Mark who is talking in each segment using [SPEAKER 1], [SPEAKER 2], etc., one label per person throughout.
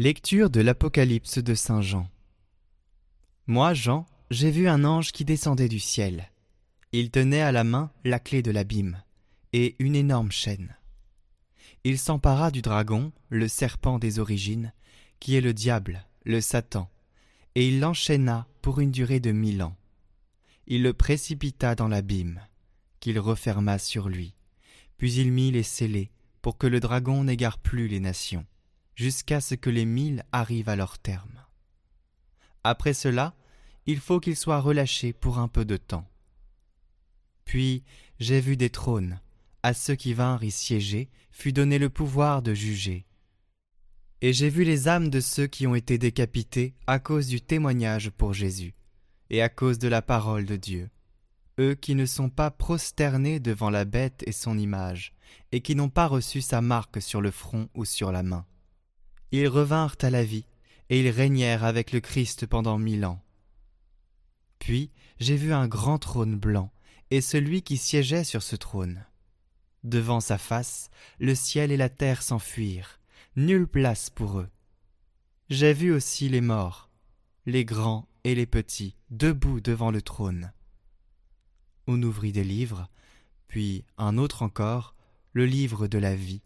[SPEAKER 1] Lecture de l'Apocalypse de Saint Jean. Moi, Jean, j'ai vu un ange qui descendait du ciel. Il tenait à la main la clé de l'abîme et une énorme chaîne. Il s'empara du dragon, le serpent des origines, qui est le diable, le Satan, et il l'enchaîna pour une durée de mille ans. Il le précipita dans l'abîme, qu'il referma sur lui, puis il mit les scellés pour que le dragon n'égare plus les nations jusqu'à ce que les mille arrivent à leur terme. Après cela, il faut qu'ils soient relâchés pour un peu de temps. Puis j'ai vu des trônes, à ceux qui vinrent y siéger fut donné le pouvoir de juger. Et j'ai vu les âmes de ceux qui ont été décapités à cause du témoignage pour Jésus, et à cause de la parole de Dieu, eux qui ne sont pas prosternés devant la bête et son image, et qui n'ont pas reçu sa marque sur le front ou sur la main. Ils revinrent à la vie, et ils régnèrent avec le Christ pendant mille ans. Puis j'ai vu un grand trône blanc, et celui qui siégeait sur ce trône. Devant sa face, le ciel et la terre s'enfuirent, nulle place pour eux. J'ai vu aussi les morts, les grands et les petits, debout devant le trône. On ouvrit des livres, puis un autre encore, le livre de la vie.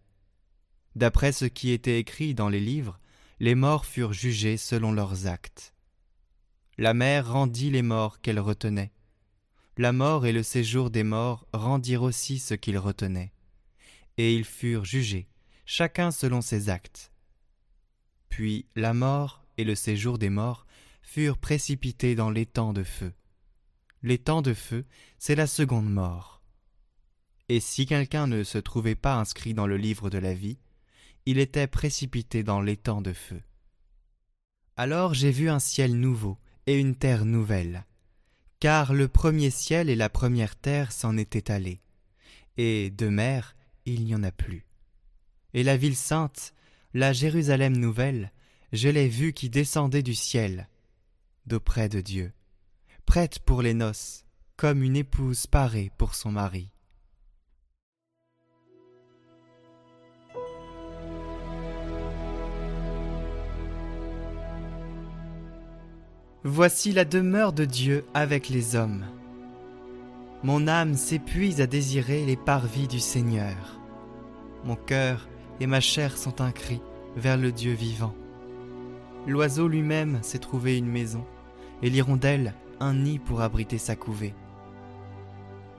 [SPEAKER 1] D'après ce qui était écrit dans les livres, les morts furent jugés selon leurs actes. La mer rendit les morts qu'elle retenait. La mort et le séjour des morts rendirent aussi ce qu'ils retenaient. Et ils furent jugés, chacun selon ses actes. Puis la mort et le séjour des morts furent précipités dans l'étang de feu. L'étang de feu, c'est la seconde mort. Et si quelqu'un ne se trouvait pas inscrit dans le livre de la vie, il était précipité dans l'étang de feu. Alors j'ai vu un ciel nouveau et une terre nouvelle, car le premier ciel et la première terre s'en étaient allés, et de mer il n'y en a plus. Et la ville sainte, la Jérusalem nouvelle, je l'ai vue qui descendait du ciel, d'auprès de Dieu, prête pour les noces, comme une épouse parée pour son mari. Voici la demeure de Dieu avec les hommes. Mon âme s'épuise à désirer les parvis du Seigneur. Mon cœur et ma chair sont un cri vers le Dieu vivant. L'oiseau lui-même s'est trouvé une maison, et l'hirondelle un nid pour abriter sa couvée.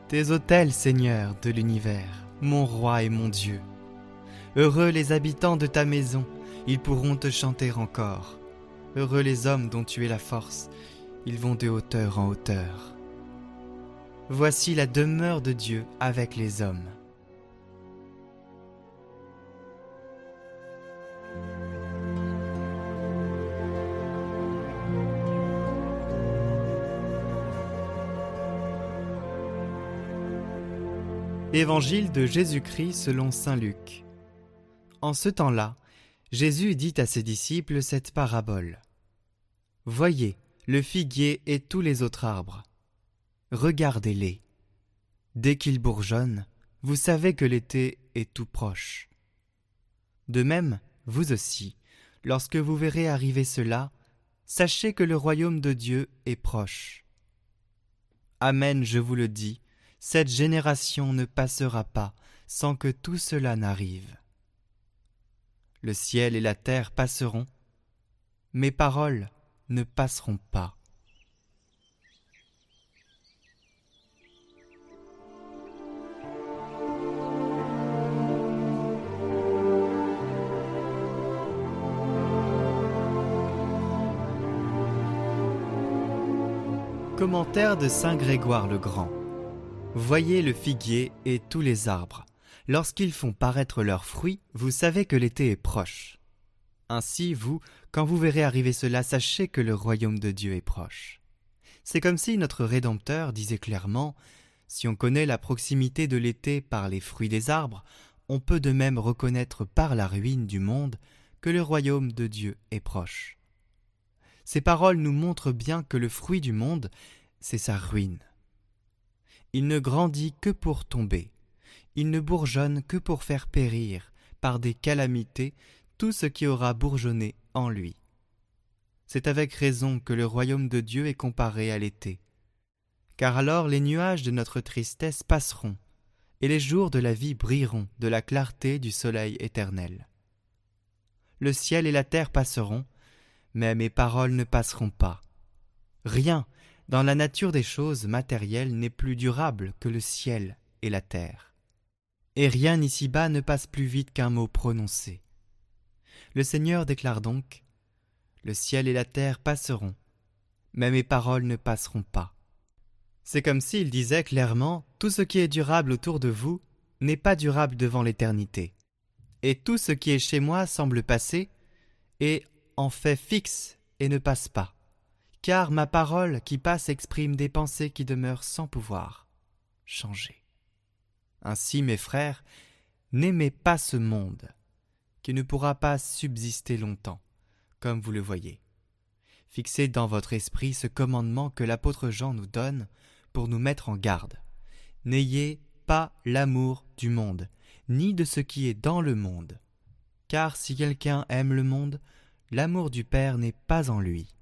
[SPEAKER 1] Tes autels, Seigneur de l'univers, mon roi et mon Dieu. Heureux les habitants de ta maison, ils pourront te chanter encore. Heureux les hommes dont tu es la force, ils vont de hauteur en hauteur. Voici la demeure de Dieu avec les hommes. Évangile de Jésus-Christ selon Saint Luc. En ce temps-là, Jésus dit à ses disciples cette parabole. Voyez le figuier et tous les autres arbres. Regardez-les. Dès qu'ils bourgeonnent, vous savez que l'été est tout proche. De même, vous aussi, lorsque vous verrez arriver cela, sachez que le royaume de Dieu est proche. Amen, je vous le dis, cette génération ne passera pas sans que tout cela n'arrive. Le ciel et la terre passeront, mes paroles ne passeront pas. Commentaire de Saint Grégoire le Grand. Voyez le figuier et tous les arbres. Lorsqu'ils font paraître leurs fruits, vous savez que l'été est proche. Ainsi, vous, quand vous verrez arriver cela, sachez que le royaume de Dieu est proche. C'est comme si notre Rédempteur disait clairement Si on connaît la proximité de l'été par les fruits des arbres, on peut de même reconnaître par la ruine du monde que le royaume de Dieu est proche. Ces paroles nous montrent bien que le fruit du monde, c'est sa ruine. Il ne grandit que pour tomber il ne bourgeonne que pour faire périr, par des calamités, tout ce qui aura bourgeonné en lui. C'est avec raison que le royaume de Dieu est comparé à l'été. Car alors les nuages de notre tristesse passeront, et les jours de la vie brilleront de la clarté du soleil éternel. Le ciel et la terre passeront, mais mes paroles ne passeront pas. Rien dans la nature des choses matérielles n'est plus durable que le ciel et la terre. Et rien ici-bas ne passe plus vite qu'un mot prononcé. Le Seigneur déclare donc Le ciel et la terre passeront, mais mes paroles ne passeront pas. C'est comme s'il disait clairement Tout ce qui est durable autour de vous n'est pas durable devant l'éternité. Et tout ce qui est chez moi semble passer, et en fait fixe et ne passe pas. Car ma parole qui passe exprime des pensées qui demeurent sans pouvoir changer. Ainsi, mes frères, n'aimez pas ce monde, qui ne pourra pas subsister longtemps, comme vous le voyez. Fixez dans votre esprit ce commandement que l'apôtre Jean nous donne pour nous mettre en garde. N'ayez pas l'amour du monde, ni de ce qui est dans le monde. Car si quelqu'un aime le monde, l'amour du Père n'est pas en lui.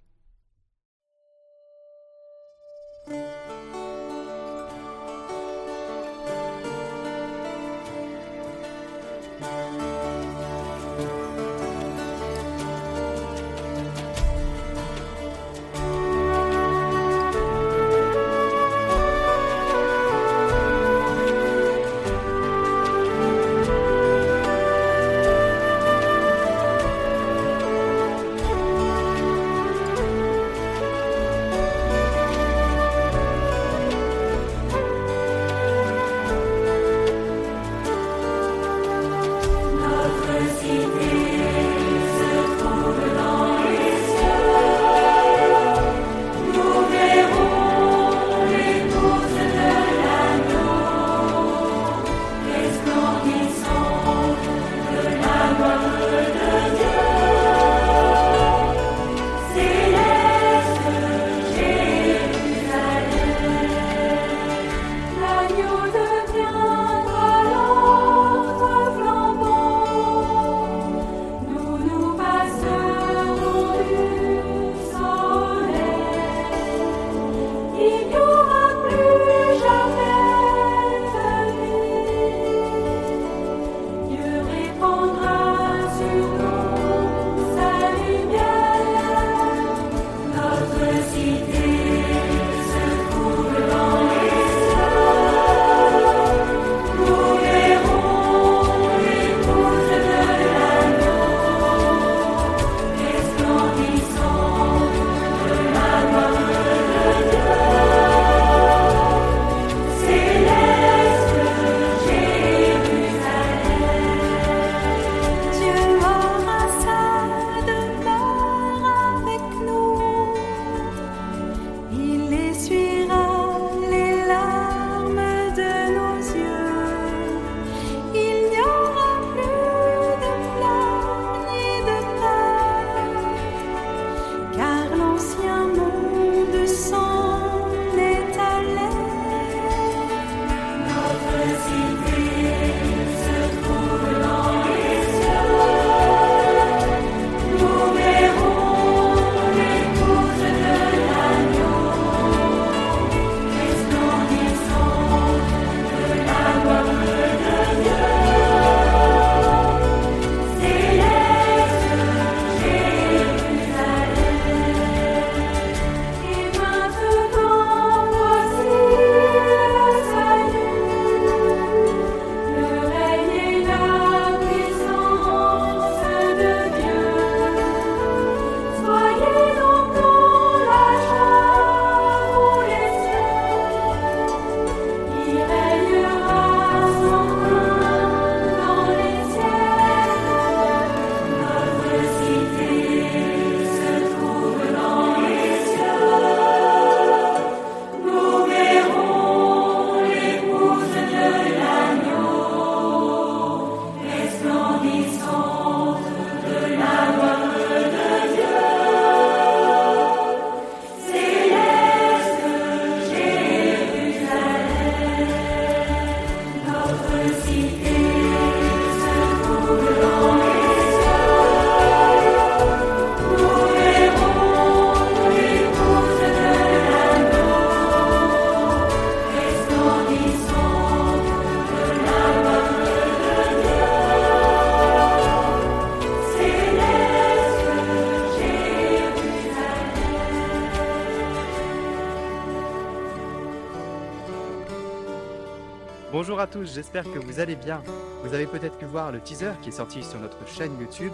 [SPEAKER 1] Bonjour à tous, j'espère que vous allez bien. Vous avez peut-être pu voir le teaser qui est sorti sur notre chaîne YouTube.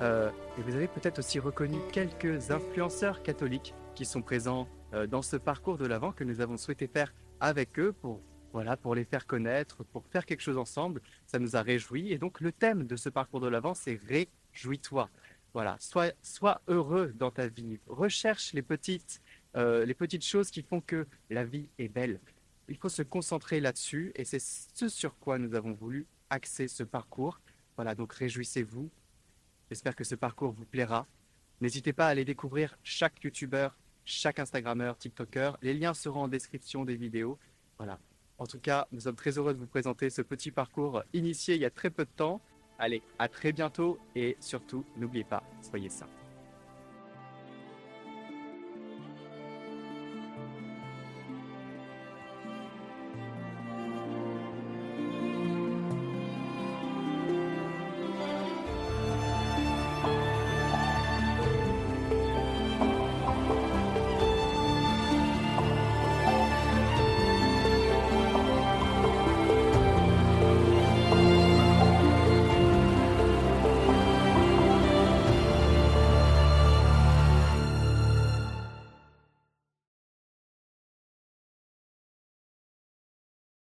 [SPEAKER 1] Euh, et vous avez peut-être aussi reconnu quelques influenceurs catholiques qui sont présents euh, dans ce parcours de l'Avent que nous avons souhaité faire avec eux pour, voilà, pour les faire connaître, pour faire quelque chose ensemble. Ça nous a réjouis. Et donc le thème de ce parcours de l'Avent, c'est Réjouis-toi. Voilà, sois, heureux dans ta vie. Recherche les petites, euh, les petites choses qui font que la vie est belle. Il faut se concentrer là-dessus et c'est ce sur quoi nous avons voulu axer ce parcours. Voilà, donc réjouissez-vous. J'espère que ce parcours vous plaira. N'hésitez pas à aller découvrir chaque youtubeur, chaque instagrammeur, tiktoker. Les liens seront en description des vidéos. Voilà. En tout cas, nous sommes très heureux de vous présenter ce petit parcours initié il y a très peu de temps. Allez, à très bientôt et surtout, n'oubliez pas, soyez sains.